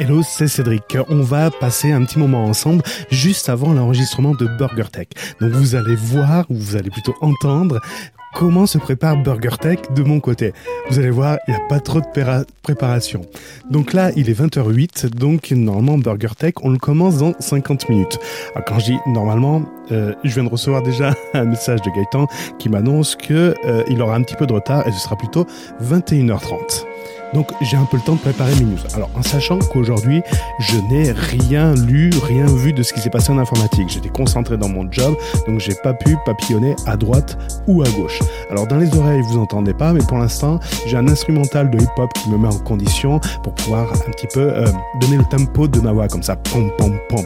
Hello, c'est Cédric. On va passer un petit moment ensemble juste avant l'enregistrement de Burger Tech. Donc vous allez voir, ou vous allez plutôt entendre comment se prépare Burger Tech de mon côté. Vous allez voir, il n'y a pas trop de préparation. Donc là, il est 20h08, donc normalement Burger Tech, on le commence dans 50 minutes. Alors quand je dis normalement, euh, je viens de recevoir déjà un message de Gaëtan qui m'annonce que euh, il aura un petit peu de retard et ce sera plutôt 21h30. Donc j'ai un peu le temps de préparer mes news. Alors en sachant qu'aujourd'hui, je n'ai rien lu, rien vu de ce qui s'est passé en informatique. J'étais concentré dans mon job, donc j'ai pas pu papillonner à droite ou à gauche. Alors dans les oreilles, vous entendez pas, mais pour l'instant, j'ai un instrumental de hip-hop qui me met en condition pour pouvoir un petit peu euh, donner le tempo de ma voix comme ça. Pom pom pom.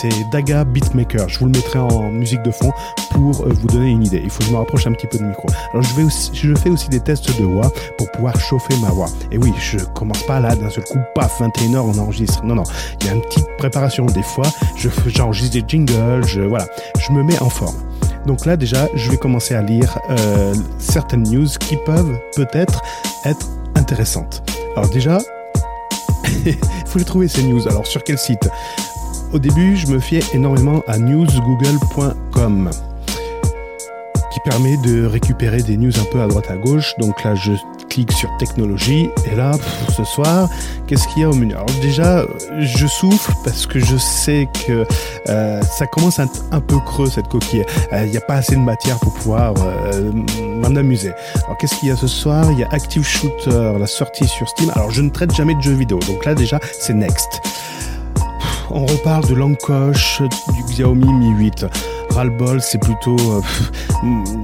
C'est Daga Beatmaker. Je vous le mettrai en musique de fond pour euh, vous donner une idée. Il faut que je me rapproche un petit peu du micro. Alors je fais aussi des tests de voix pour pouvoir chauffer ma voix. Oui, je commence pas là d'un seul coup, paf, 21h, on enregistre. Non, non, il y a une petite préparation. Des fois, j'enregistre des jingles, je, voilà, je me mets en forme. Donc là, déjà, je vais commencer à lire euh, certaines news qui peuvent peut-être être intéressantes. Alors déjà, il faut les trouver ces news. Alors sur quel site? Au début, je me fiais énormément à newsgoogle.com qui permet de récupérer des news un peu à droite à gauche. Donc là, je clique sur technologie et là, ce soir, qu'est-ce qu'il y a au menu? Alors déjà, je souffle parce que je sais que euh, ça commence à être un peu creux cette coquille. Euh, il n'y a pas assez de matière pour pouvoir euh, m'en amuser. Alors qu'est-ce qu'il y a ce soir? Il y a Active Shooter, la sortie sur Steam. Alors je ne traite jamais de jeux vidéo, donc là déjà, c'est next. On reparle de l'encoche du Xiaomi Mi 8 ras-le-bol, c'est plutôt. Euh,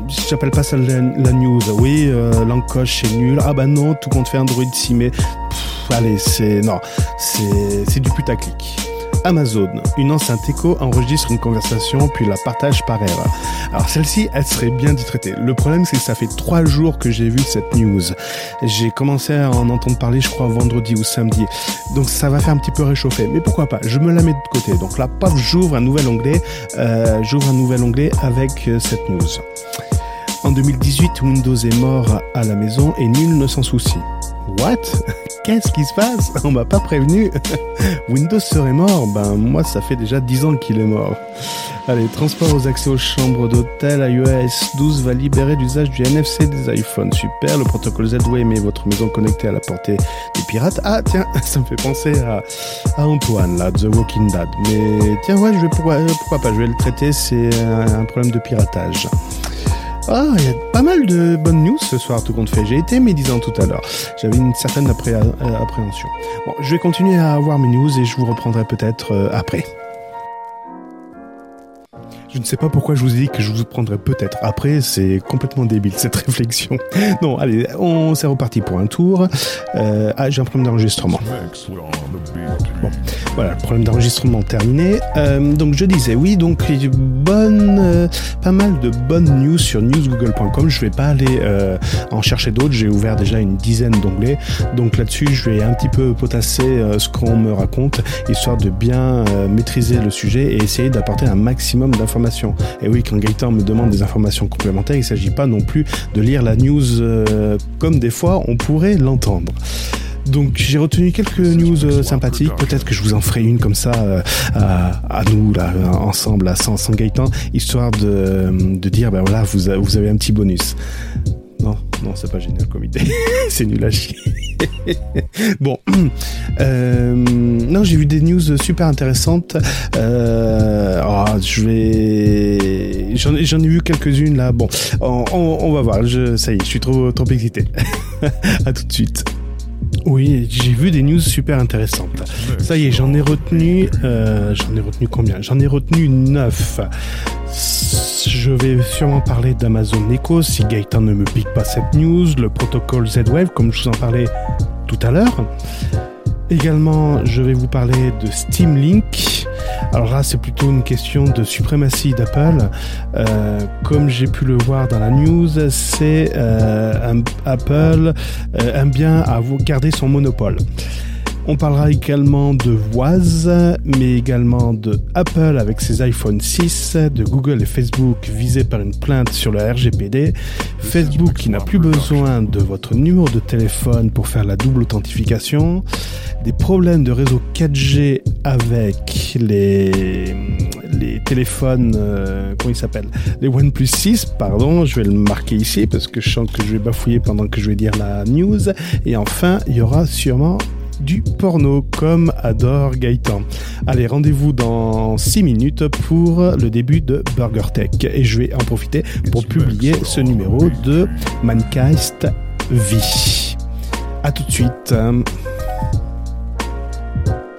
j'appelle pas ça la, news. Oui, euh, l'encoche c'est nul. Ah bah non, tout compte fait Android 6, mais. allez, c'est. Non, c'est du putaclic. Amazon. Une enceinte Echo enregistre une conversation puis la partage par erreur. Alors celle-ci, elle serait bien d'y traiter. Le problème, c'est que ça fait trois jours que j'ai vu cette news. J'ai commencé à en entendre parler, je crois, vendredi ou samedi. Donc ça va faire un petit peu réchauffer. Mais pourquoi pas? Je me la mets de côté. Donc là, paf, j'ouvre un nouvel onglet. Euh, j'ouvre un nouvel onglet avec euh, cette news. En 2018, Windows est mort à la maison et nul ne s'en soucie. What? Qu'est-ce qui se passe? On m'a pas prévenu. Windows serait mort. Ben moi, ça fait déjà 10 ans qu'il est mort. Allez, transport aux accès aux chambres d'hôtel, iOS 12 va libérer l'usage du NFC des iPhones. Super, le protocole Z-Way met votre maison connectée à la portée des pirates. Ah tiens, ça me fait penser à, Antoine, là, The Walking Dead. Mais tiens, ouais, je vais, pourquoi, pourquoi pas, je vais le traiter, c'est un problème de piratage. Ah, il y a pas mal de bonnes news ce soir, tout compte fait. J'ai été médisant tout à l'heure. J'avais une certaine euh, appréhension. Bon, je vais continuer à avoir mes news et je vous reprendrai peut-être euh, après. Je ne sais pas pourquoi je vous ai dit que je vous prendrai peut-être après, c'est complètement débile cette réflexion. Non, allez, on s'est reparti pour un tour. Euh, ah, j'ai un problème d'enregistrement. Bon, voilà, le problème d'enregistrement terminé. Euh, donc je disais, oui, donc bonne, euh, pas mal de bonnes news sur newsgoogle.com. Je vais pas aller en chercher d'autres. J'ai ouvert déjà une dizaine d'onglets. Donc là-dessus, je vais un petit peu potasser ce qu'on me raconte, histoire de bien maîtriser le sujet et essayer d'apporter un maximum d'informations et oui, quand Gaëtan me demande des informations complémentaires, il ne s'agit pas non plus de lire la news euh, comme des fois on pourrait l'entendre. Donc j'ai retenu quelques news euh, sympathiques. Peut-être que je vous en ferai une comme ça euh, à, nous là ensemble, à sans, sans Gaëtan, histoire de, de dire ben voilà vous, vous avez un petit bonus. Non, non, c'est pas génial comme idée. c'est nul à chier. bon, euh, non, j'ai vu des news super intéressantes. Euh, oh, je vais, j'en, ai vu quelques-unes là. Bon, on, va voir. Je, ça y est, je suis trop, trop excité. à tout de suite. Oui, j'ai vu des news super intéressantes. Ça y est, j'en ai retenu, euh, j'en ai retenu combien? J'en ai retenu neuf je vais sûrement parler d'Amazon Echo si Gaëtan ne me pique pas cette news, le protocole Z-Wave comme je vous en parlais tout à l'heure. Également, je vais vous parler de Steam Link. Alors là, c'est plutôt une question de suprématie d'Apple. Euh, comme j'ai pu le voir dans la news, c'est euh, Apple euh, aime bien à garder son monopole. On parlera également de Woz, mais également de Apple avec ses iPhone 6, de Google et Facebook visés par une plainte sur le RGPD, Facebook qui n'a plus besoin de votre numéro de téléphone pour faire la double authentification, des problèmes de réseau 4G avec les, téléphones, euh, comment ils s'appellent? Les OnePlus 6, pardon, je vais le marquer ici parce que je sens que je vais bafouiller pendant que je vais dire la news. Et enfin, il y aura sûrement du porno comme adore Gaëtan. Allez, rendez-vous dans 6 minutes pour le début de Burger Tech et je vais en profiter pour publier ce numéro de Mancast V. A tout de suite.